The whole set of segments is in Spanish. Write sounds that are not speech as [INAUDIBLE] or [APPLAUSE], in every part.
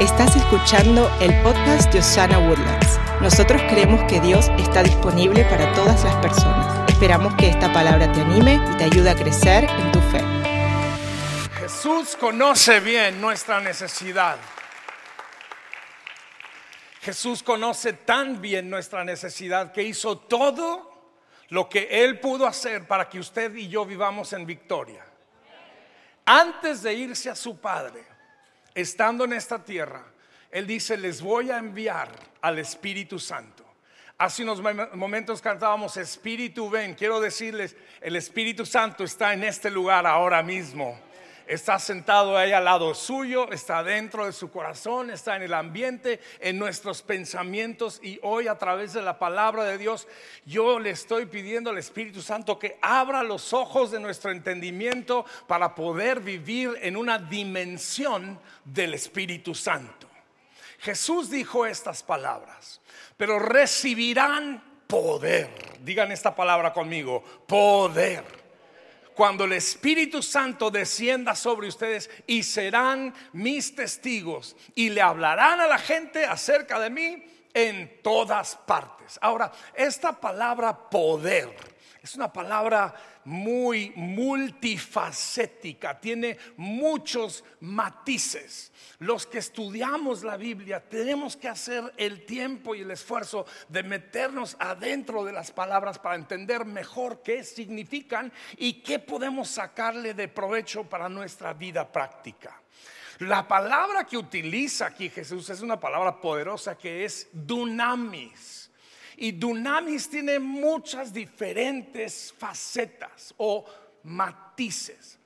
Estás escuchando el podcast de Osana Woodlands. Nosotros creemos que Dios está disponible para todas las personas. Esperamos que esta palabra te anime y te ayude a crecer en tu fe. Jesús conoce bien nuestra necesidad. Jesús conoce tan bien nuestra necesidad que hizo todo lo que Él pudo hacer para que usted y yo vivamos en victoria. Antes de irse a su Padre, estando en esta tierra, Él dice, les voy a enviar al Espíritu Santo. Hace unos momentos cantábamos, Espíritu ven, quiero decirles, el Espíritu Santo está en este lugar ahora mismo está sentado ahí al lado suyo, está dentro de su corazón, está en el ambiente, en nuestros pensamientos y hoy a través de la palabra de Dios yo le estoy pidiendo al Espíritu Santo que abra los ojos de nuestro entendimiento para poder vivir en una dimensión del Espíritu Santo. Jesús dijo estas palabras, pero recibirán poder. Digan esta palabra conmigo, poder cuando el Espíritu Santo descienda sobre ustedes y serán mis testigos y le hablarán a la gente acerca de mí en todas partes. Ahora, esta palabra poder es una palabra muy multifacética, tiene muchos matices. Los que estudiamos la Biblia tenemos que hacer el tiempo y el esfuerzo de meternos adentro de las palabras para entender mejor qué significan y qué podemos sacarle de provecho para nuestra vida práctica. La palabra que utiliza aquí Jesús es una palabra poderosa que es dunamis. Y dunamis tiene muchas diferentes facetas o matices.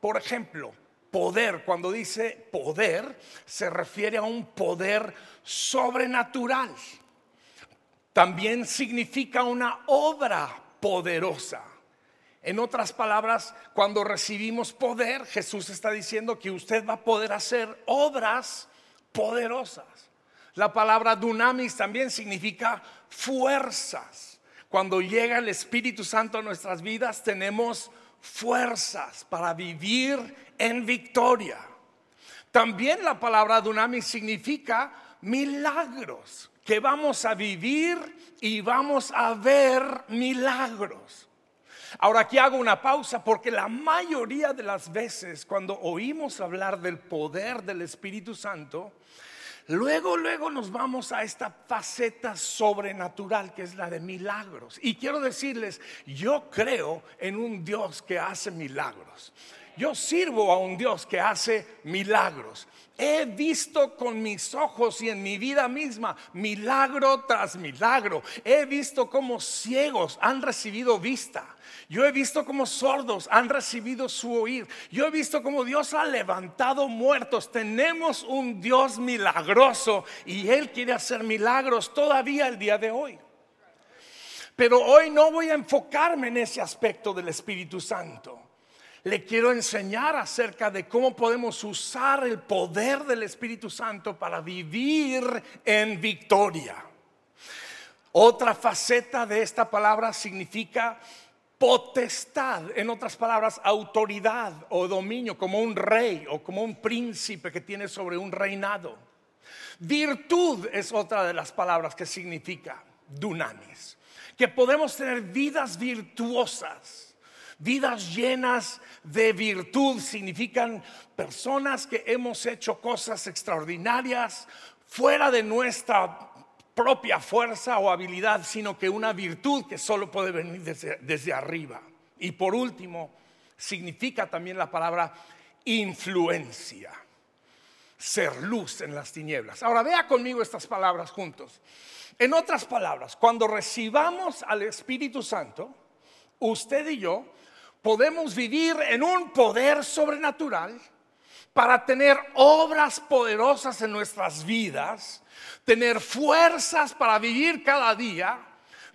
Por ejemplo, poder, cuando dice poder, se refiere a un poder sobrenatural. También significa una obra poderosa. En otras palabras, cuando recibimos poder, Jesús está diciendo que usted va a poder hacer obras poderosas. La palabra dunamis también significa fuerzas. Cuando llega el Espíritu Santo a nuestras vidas, tenemos fuerzas para vivir en victoria. También la palabra dunamis significa milagros, que vamos a vivir y vamos a ver milagros. Ahora aquí hago una pausa porque la mayoría de las veces cuando oímos hablar del poder del Espíritu Santo, Luego, luego nos vamos a esta faceta sobrenatural que es la de milagros. Y quiero decirles, yo creo en un Dios que hace milagros. Yo sirvo a un Dios que hace milagros. He visto con mis ojos y en mi vida misma milagro tras milagro. He visto cómo ciegos han recibido vista. Yo he visto cómo sordos han recibido su oír. Yo he visto cómo Dios ha levantado muertos. Tenemos un Dios milagroso y Él quiere hacer milagros todavía el día de hoy. Pero hoy no voy a enfocarme en ese aspecto del Espíritu Santo le quiero enseñar acerca de cómo podemos usar el poder del Espíritu Santo para vivir en victoria. Otra faceta de esta palabra significa potestad, en otras palabras, autoridad o dominio, como un rey o como un príncipe que tiene sobre un reinado. Virtud es otra de las palabras que significa dunamis, que podemos tener vidas virtuosas Vidas llenas de virtud significan personas que hemos hecho cosas extraordinarias fuera de nuestra propia fuerza o habilidad, sino que una virtud que solo puede venir desde, arriba. Y por último, significa también la palabra influencia, ser luz en las tinieblas. Ahora vea conmigo estas palabras juntos. En otras palabras, cuando recibamos al Espíritu Santo, usted y yo podemos vivir en un poder sobrenatural para tener obras poderosas en nuestras vidas, tener fuerzas para vivir cada día,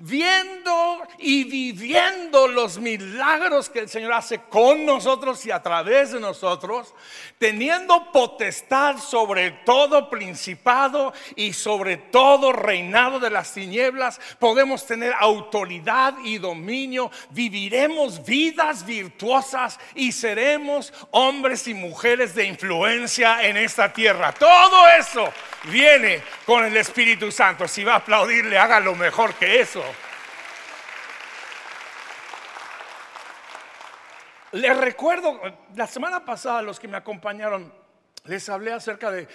viendo y viviendo los milagros que el Señor hace con nosotros y a través de nosotros, teniendo potestad sobre todo principado y sobre todo reinado de las tinieblas, podemos tener autoridad y dominio, viviremos vidas virtuosas y seremos hombres y mujeres de influencia en esta tierra. Todo eso viene con el Espíritu Santo. Si va a aplaudirle, haga lo mejor que eso. Les recuerdo, la semana pasada los que me acompañaron, les hablé acerca de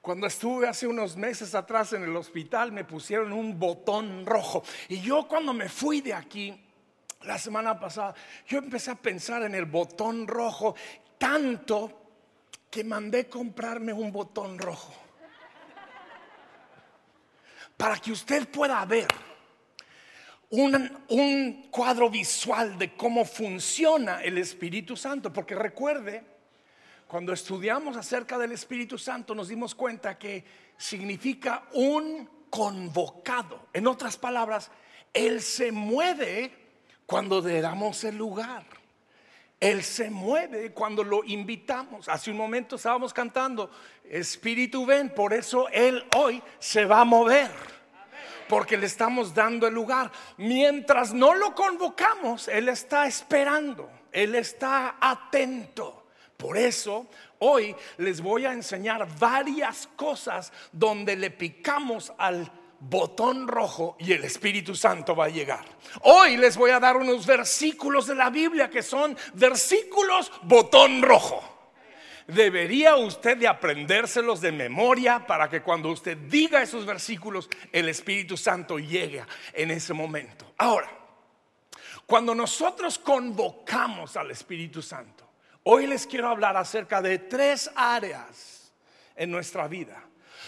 cuando estuve hace unos meses atrás en el hospital, me pusieron un botón rojo. Y yo cuando me fui de aquí, la semana pasada, yo empecé a pensar en el botón rojo tanto que mandé comprarme un botón rojo. Para que usted pueda ver un, cuadro visual de cómo funciona el Espíritu Santo. Porque recuerde, cuando estudiamos acerca del Espíritu Santo nos dimos cuenta que significa un convocado. En otras palabras, Él se mueve cuando le damos el lugar. Él se mueve cuando lo invitamos. Hace un momento estábamos cantando, Espíritu ven, por eso Él hoy se va a mover porque le estamos dando el lugar. Mientras no lo convocamos, Él está esperando, Él está atento. Por eso hoy les voy a enseñar varias cosas donde le picamos al botón rojo y el Espíritu Santo va a llegar. Hoy les voy a dar unos versículos de la Biblia que son versículos botón rojo debería usted de aprendérselos de memoria para que cuando usted diga esos versículos, el Espíritu Santo llegue en ese momento. Ahora, cuando nosotros convocamos al Espíritu Santo, hoy les quiero hablar acerca de tres áreas en nuestra vida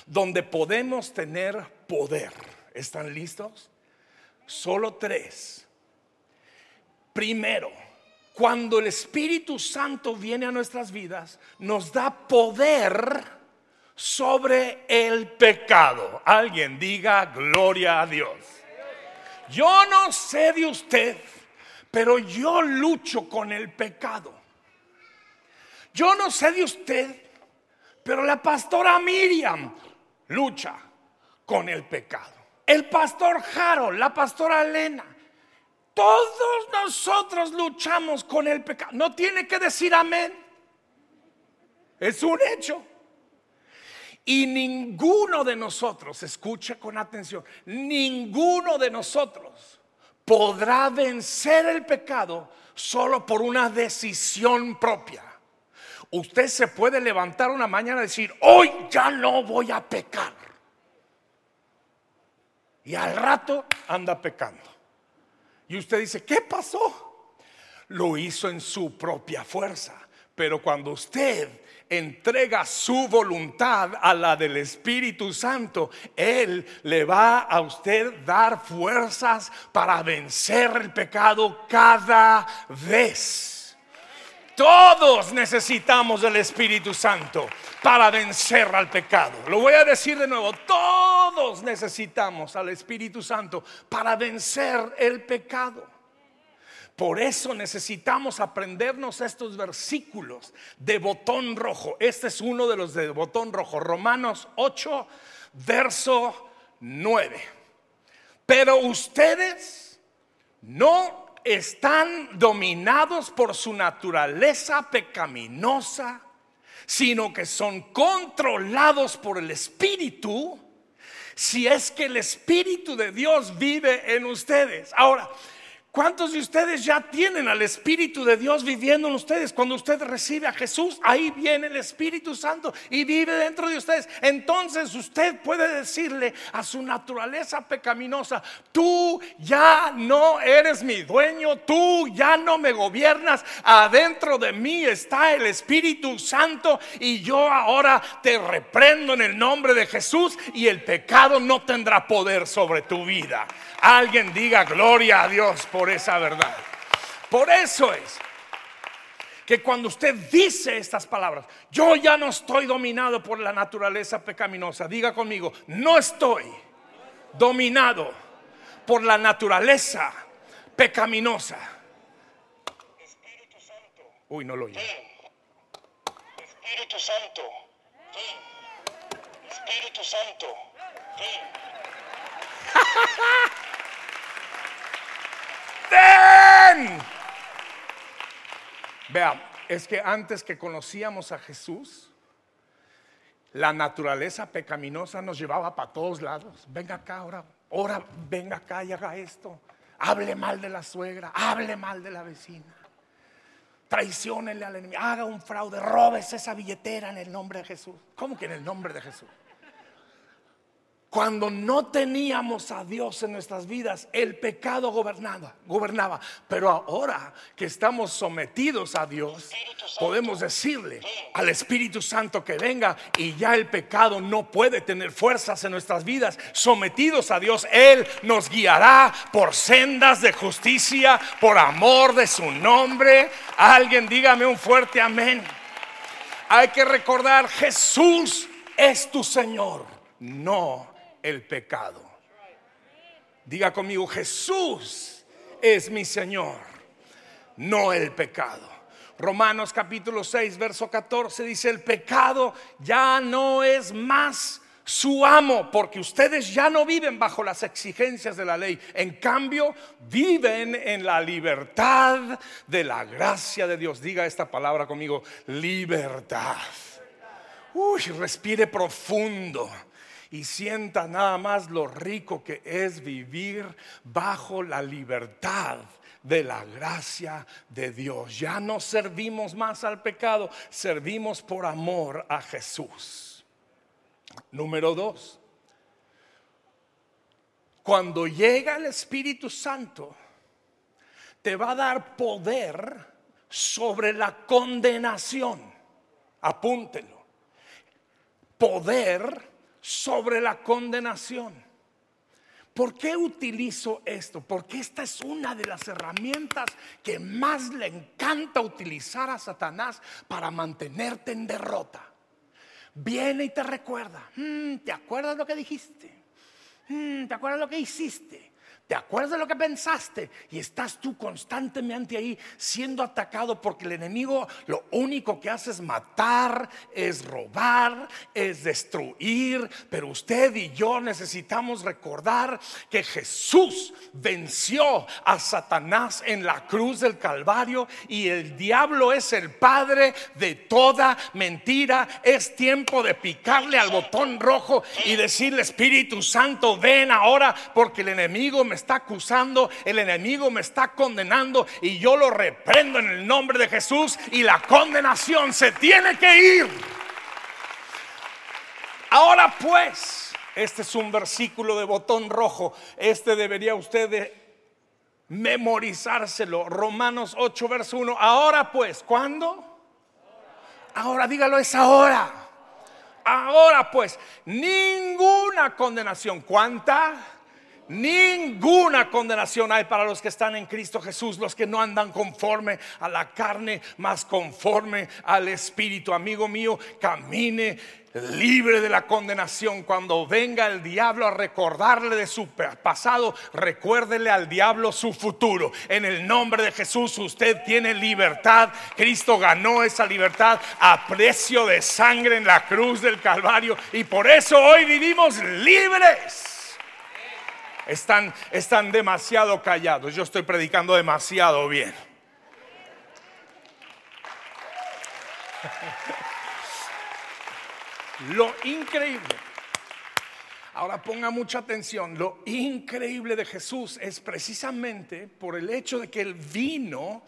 donde podemos tener poder. ¿Están listos? Solo tres. Primero, cuando el Espíritu Santo viene a nuestras vidas, nos da poder sobre el pecado. Alguien diga gloria a Dios. Yo no sé de usted, pero yo lucho con el pecado. Yo no sé de usted, pero la pastora Miriam lucha con el pecado. El pastor Jaro, la pastora Elena, todos nosotros luchamos con el pecado. No tiene que decir amén. Es un hecho. Y ninguno de nosotros, escuche con atención, ninguno de nosotros podrá vencer el pecado solo por una decisión propia. Usted se puede levantar una mañana y decir, hoy ya no voy a pecar. Y al rato anda pecando. Y usted dice, ¿qué pasó? Lo hizo en su propia fuerza. Pero cuando usted entrega su voluntad a la del Espíritu Santo, Él le va a usted dar fuerzas para vencer el pecado cada vez. Todos necesitamos del Espíritu Santo para vencer al pecado. Lo voy a decir de nuevo, todos necesitamos al Espíritu Santo para vencer el pecado. Por eso necesitamos aprendernos estos versículos de botón rojo. Este es uno de los de botón rojo, Romanos 8, verso 9. Pero ustedes no están dominados por su naturaleza pecaminosa sino que son controlados por el Espíritu, si es que el Espíritu de Dios vive en ustedes. Ahora, ¿Cuántos de ustedes ya tienen al Espíritu de Dios viviendo en ustedes? Cuando usted recibe a Jesús, ahí viene el Espíritu Santo y vive dentro de ustedes. Entonces usted puede decirle a su naturaleza pecaminosa, tú ya no eres mi dueño, tú ya no me gobiernas, adentro de mí está el Espíritu Santo y yo ahora te reprendo en el nombre de Jesús y el pecado no tendrá poder sobre tu vida. Alguien diga gloria a Dios por esa verdad. Por eso es que cuando usted dice estas palabras, yo ya no estoy dominado por la naturaleza pecaminosa, diga conmigo, no estoy dominado por la naturaleza pecaminosa. Espíritu Santo, Uy, no lo oí. Espíritu Santo, ven. Espíritu Santo, ven. [LAUGHS] Vea, es que antes que conocíamos a Jesús, la naturaleza pecaminosa nos llevaba para todos lados. Venga acá ahora, ahora venga acá y haga esto. Hable mal de la suegra, hable mal de la vecina. Traiciónenle al enemigo, haga un fraude, robes esa billetera en el nombre de Jesús. ¿Cómo que en el nombre de Jesús? Cuando no teníamos a Dios en nuestras vidas, el pecado gobernaba. Pero ahora que estamos sometidos a Dios, podemos decirle al Espíritu Santo que venga y ya el pecado no puede tener fuerzas en nuestras vidas. Sometidos a Dios, Él nos guiará por sendas de justicia, por amor de su nombre. Alguien dígame un fuerte amén. Hay que recordar, Jesús es tu Señor, no el pecado. Diga conmigo, Jesús es mi Señor, no el pecado. Romanos capítulo 6, verso 14 dice, el pecado ya no es más su amo, porque ustedes ya no viven bajo las exigencias de la ley. En cambio, viven en la libertad de la gracia de Dios. Diga esta palabra conmigo, libertad. Uy, respire profundo y sienta nada más lo rico que es vivir bajo la libertad de la gracia de Dios. Ya no servimos más al pecado, servimos por amor a Jesús. Número dos, cuando llega el Espíritu Santo, te va a dar poder sobre la condenación. Apúntelo. Poder sobre la condenación. ¿Por qué utilizo esto? Porque esta es una de las herramientas que más le encanta utilizar a Satanás para mantenerte en derrota. Viene y te recuerda, "Mm, ¿te acuerdas lo que dijiste? Mm, ¿Te acuerdas lo que hiciste? ¿Te acuerdas de lo que pensaste? Y estás tú constantemente ahí siendo atacado porque el enemigo lo único que hace es matar, es robar, es destruir. Pero usted y yo necesitamos recordar que Jesús venció a Satanás en la cruz del Calvario y el diablo es el padre de toda mentira. Es tiempo de picarle al botón rojo y decirle Espíritu Santo, ven ahora porque el enemigo me está acusando, el enemigo me está condenando y yo lo reprendo en el nombre de Jesús y la condenación se tiene que ir. Ahora pues, este es un versículo de botón rojo, este debería usted memorizárselo. Romanos 8, verso 1. Ahora pues, ¿cuándo? Ahora dígalo, es ahora. Ahora pues, ninguna condenación. ¿Cuánta? Ninguna condenación hay para los que están en Cristo Jesús, los que no andan conforme a la carne, más conforme al Espíritu. Amigo mío, camine libre de la condenación. Cuando venga el diablo a recordarle de su pasado, recuérdele al diablo su futuro. En el nombre de Jesús usted tiene libertad. Cristo ganó esa libertad a precio de sangre en la cruz del Calvario y por eso hoy vivimos libres. Están, están demasiado callados. Yo estoy predicando demasiado bien. [LAUGHS] Lo increíble. Ahora ponga mucha atención. Lo increíble de Jesús es precisamente por el hecho de que Él vino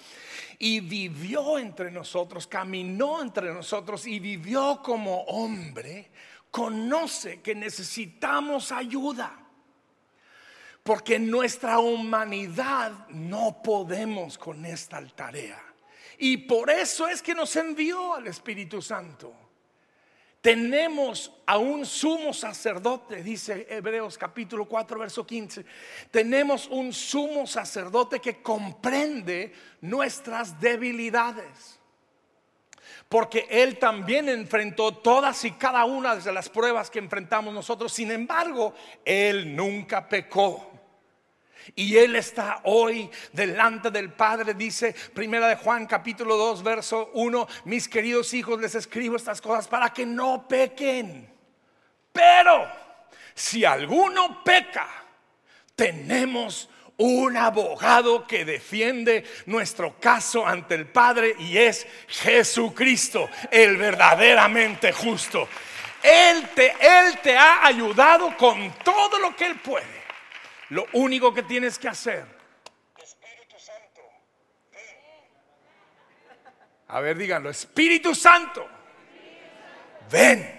y vivió entre nosotros, caminó entre nosotros y vivió como hombre. Conoce que necesitamos ayuda. Porque nuestra humanidad no podemos con esta tarea. Y por eso es que nos envió al Espíritu Santo. Tenemos a un sumo sacerdote, dice Hebreos capítulo 4, verso 15. Tenemos un sumo sacerdote que comprende nuestras debilidades. Porque Él también enfrentó todas y cada una de las pruebas que enfrentamos nosotros. Sin embargo, Él nunca pecó. Y Él está hoy delante del Padre, dice Primera de Juan capítulo 2, verso 1, mis queridos hijos, les escribo estas cosas para que no pequen. Pero si alguno peca, tenemos un abogado que defiende nuestro caso ante el Padre y es Jesucristo, el verdaderamente justo. Él te, él te ha ayudado con todo lo que Él puede. Lo único que tienes que hacer. Espíritu Santo, A ver, díganlo, Espíritu Santo. Ven.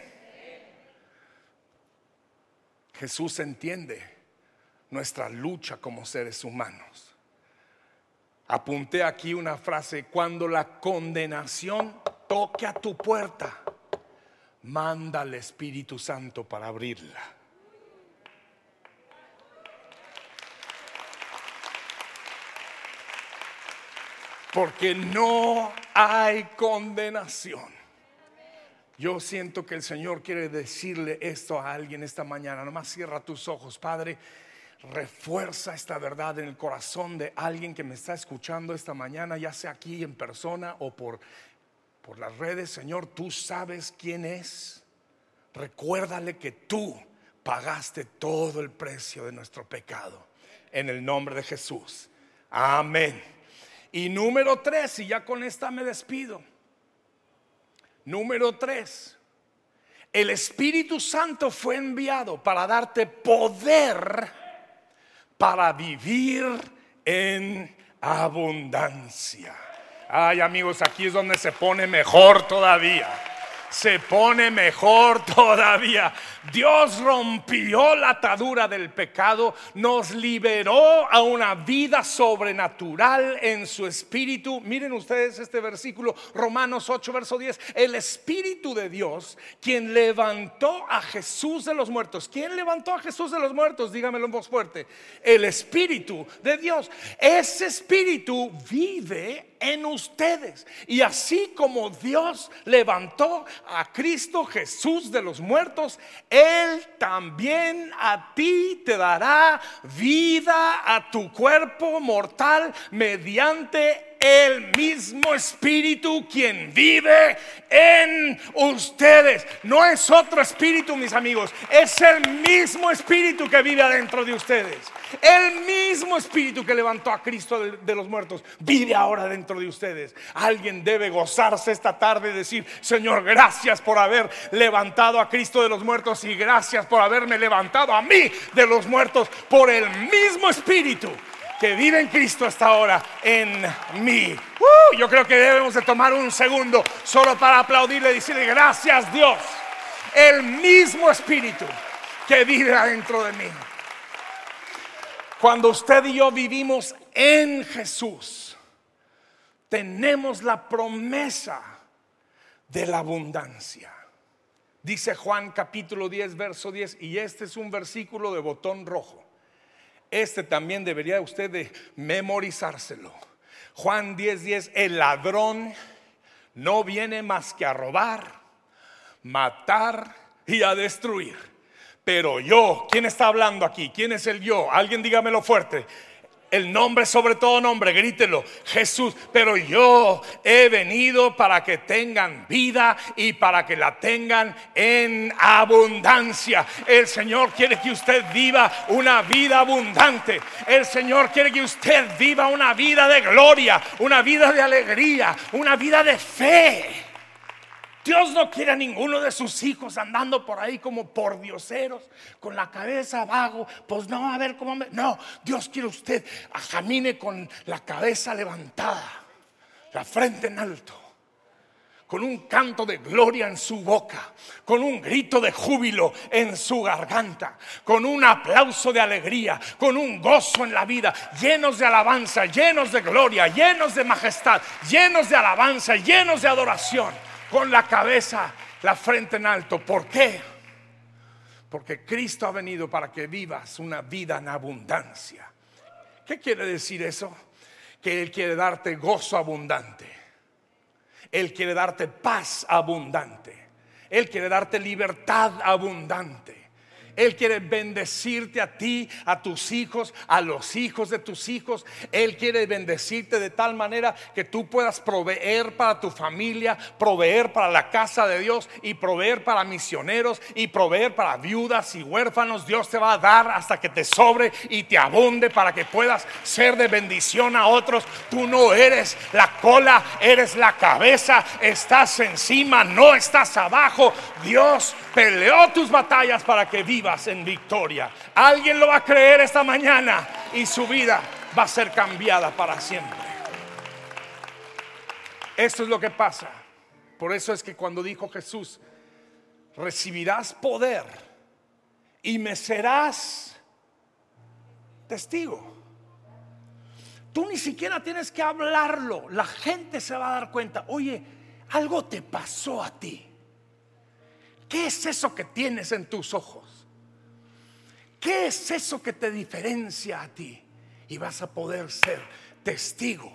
Jesús entiende nuestra lucha como seres humanos. Apunté aquí una frase, cuando la condenación toque a tu puerta, manda al Espíritu Santo para abrirla. Porque no hay condenación. Yo siento que el Señor quiere decirle esto a alguien esta mañana. Nomás cierra tus ojos, Padre. Refuerza esta verdad en el corazón de alguien que me está escuchando esta mañana, ya sea aquí en persona o por, por las redes. Señor, tú sabes quién es. Recuérdale que tú pagaste todo el precio de nuestro pecado. En el nombre de Jesús. Amén. Y número tres, y ya con esta me despido. Número tres, el Espíritu Santo fue enviado para darte poder para vivir en abundancia. Ay amigos, aquí es donde se pone mejor todavía. Se pone mejor [LAUGHS] todavía. Dios rompió la atadura del pecado, nos liberó a una vida sobrenatural en su espíritu. Miren ustedes este versículo, Romanos 8, verso 10. El espíritu de Dios, quien levantó a Jesús de los muertos. ¿Quién levantó a Jesús de los muertos? Dígamelo en voz fuerte. El espíritu de Dios. Ese espíritu vive en ustedes. Y así como Dios levantó a Cristo Jesús de los muertos, Él también a ti te dará vida a tu cuerpo mortal mediante el mismo espíritu quien vive en ustedes. No es otro espíritu, mis amigos, es el mismo espíritu que vive adentro de ustedes. El mismo espíritu que levantó a Cristo de, los muertos vive ahora dentro de ustedes. Alguien debe gozarse esta tarde y decir, Señor, gracias por haber levantado a Cristo de los muertos y gracias por haberme levantado a mí de los muertos por el mismo espíritu que vive en Cristo hasta ahora en mí. Uh, yo creo que debemos de tomar un segundo solo para aplaudirle y decirle gracias Dios. El mismo espíritu que vive adentro de mí. Cuando usted y yo vivimos en Jesús, tenemos la promesa de la abundancia. Dice Juan capítulo 10, verso 10, y este es un versículo de botón rojo. Este también debería usted memorizárselo. Juan 10:10, 10, el ladrón no viene más que a robar, matar y a destruir. Pero yo, ¿quién está hablando aquí? ¿Quién es el yo? Alguien dígamelo fuerte. El nombre sobre todo nombre, grítelo, Jesús. Pero yo he venido para que tengan vida y para que la tengan en abundancia. El Señor quiere que usted viva una vida abundante. El Señor quiere que usted viva una vida de gloria, una vida de alegría, una vida de fe. Dios no quiere a ninguno de sus hijos andando por ahí como por dioseros, con la cabeza vago. Pues no, a ver cómo me. No, Dios quiere usted a camine con la cabeza levantada, la frente en alto, con un canto de gloria en su boca, con un grito de júbilo en su garganta, con un aplauso de alegría, con un gozo en la vida, llenos de alabanza, llenos de gloria, llenos de majestad, llenos de alabanza, llenos de adoración con la cabeza, la frente en alto. ¿Por qué? Porque Cristo ha venido para que vivas una vida en abundancia. ¿Qué quiere decir eso? Que Él quiere darte gozo abundante. Él quiere darte paz abundante. Él quiere darte libertad abundante. Él quiere bendecirte a ti, a tus hijos, a los hijos de tus hijos. Él quiere bendecirte de tal manera que tú puedas proveer para tu familia, proveer para la casa de Dios y proveer para misioneros y proveer para viudas y huérfanos. Dios te va a dar hasta que te sobre y te abunde para que puedas ser de bendición a otros. Tú no eres la cola, eres la cabeza. Estás encima, no estás abajo. Dios peleó tus batallas para que vivas en victoria. Alguien lo va a creer esta mañana y su vida va a ser cambiada para siempre. Esto es lo que pasa. Por eso es que cuando dijo Jesús, recibirás poder y me serás testigo. Tú ni siquiera tienes que hablarlo. La gente se va a dar cuenta. Oye, algo te pasó a ti. ¿Qué es eso que tienes en tus ojos? ¿Qué es eso que te diferencia a ti? Y vas a poder ser testigo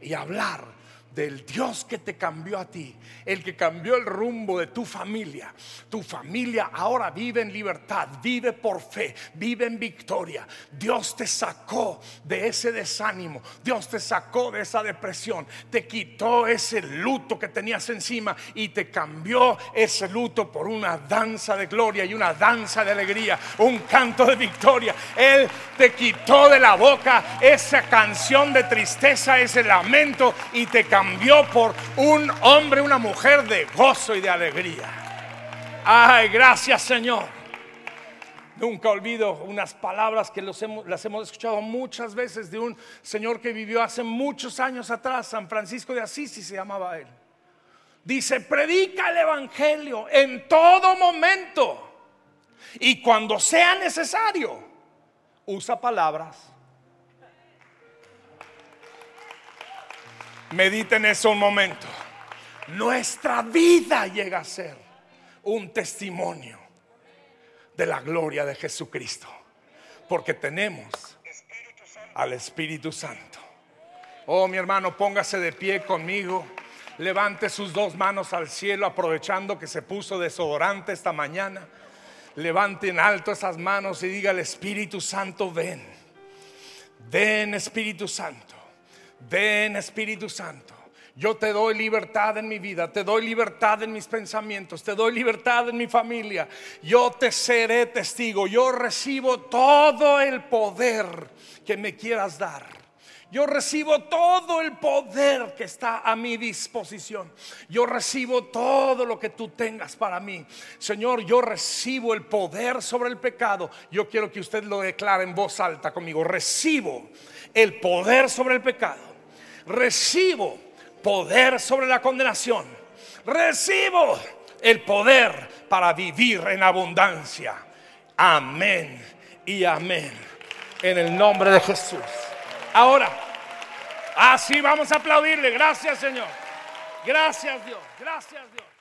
y hablar del Dios que te cambió a ti, el que cambió el rumbo de tu familia. Tu familia ahora vive en libertad, vive por fe, vive en victoria. Dios te sacó de ese desánimo, Dios te sacó de esa depresión, te quitó ese luto que tenías encima y te cambió ese luto por una danza de gloria y una danza de alegría, un canto de victoria. Él te quitó de la boca esa canción de tristeza, ese lamento y te cambió cambió por un hombre, una mujer de gozo y de alegría. Ay, gracias Señor. Nunca olvido unas palabras que las hemos escuchado muchas veces de un señor que vivió hace muchos años atrás, San Francisco de Asís, se llamaba él. Dice, predica el Evangelio en todo momento y cuando sea necesario, usa palabras Mediten eso un momento. Nuestra vida llega a ser un testimonio de la gloria de Jesucristo. Porque tenemos al Espíritu Santo. Oh, mi hermano, póngase de pie conmigo. Levante sus dos manos al cielo aprovechando que se puso desodorante esta mañana. Levante en alto esas manos y diga al Espíritu Santo, ven. Ven Espíritu Santo. Ven Espíritu Santo. Yo te doy libertad en mi vida, te doy libertad en mis pensamientos, te doy libertad en mi familia. Yo te seré testigo, yo recibo todo el poder que me quieras dar. Yo recibo todo el poder que está a mi disposición. Yo recibo todo lo que tú tengas para mí. Señor, yo recibo el poder sobre el pecado. Yo quiero que usted lo declare en voz alta conmigo. Recibo el poder sobre el pecado recibo poder sobre la condenación. Recibo el poder para vivir en abundancia. Amén y amén. En el nombre de Jesús. Ahora, así vamos a aplaudirle. Gracias Señor. Gracias Dios. Gracias Dios.